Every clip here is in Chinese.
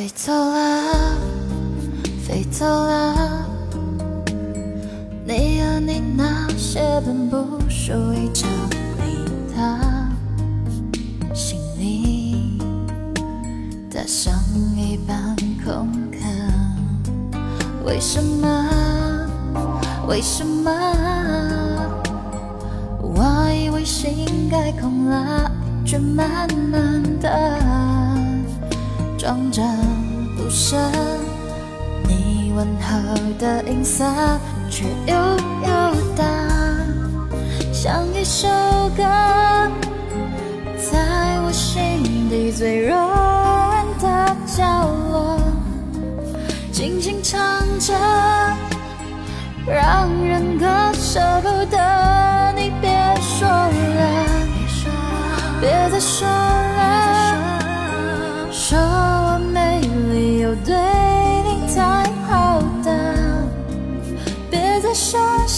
飞走了，飞走了，你和你那些本不属于这里的行李，打上一半空壳，为什么？为什么？我以为心该空了，却慢慢的。装着不舍，你问候的音色却悠悠的，像一首歌，在我心底最柔软的角落，轻轻唱着，让人割舍不得。你别说了，别再说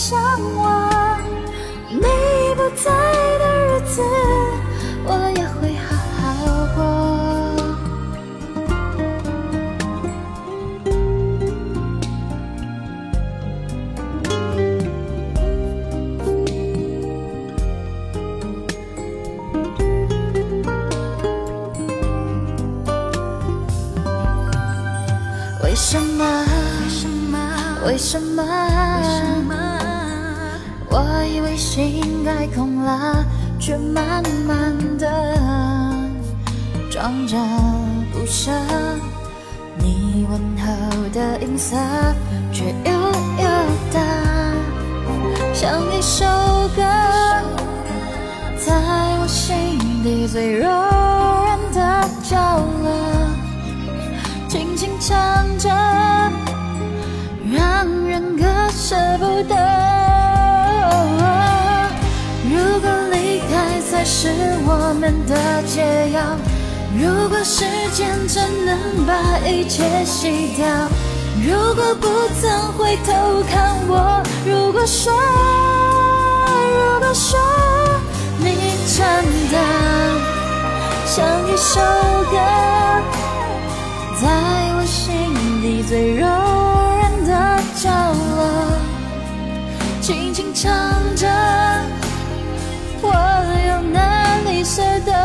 说想我。你不在的日子，我也会好好过。为什么为什么？为什么？我以为心该空了，却慢慢的装着不舍。你问候的音色，却悠悠的，像一首歌，在我心底最柔软的角落。是我们的解药，如果时间真能把一切洗掉，如果不曾回头看我，如果说，如果说你真的像一首歌。在我心底最柔软的角落，轻轻唱着，舍得？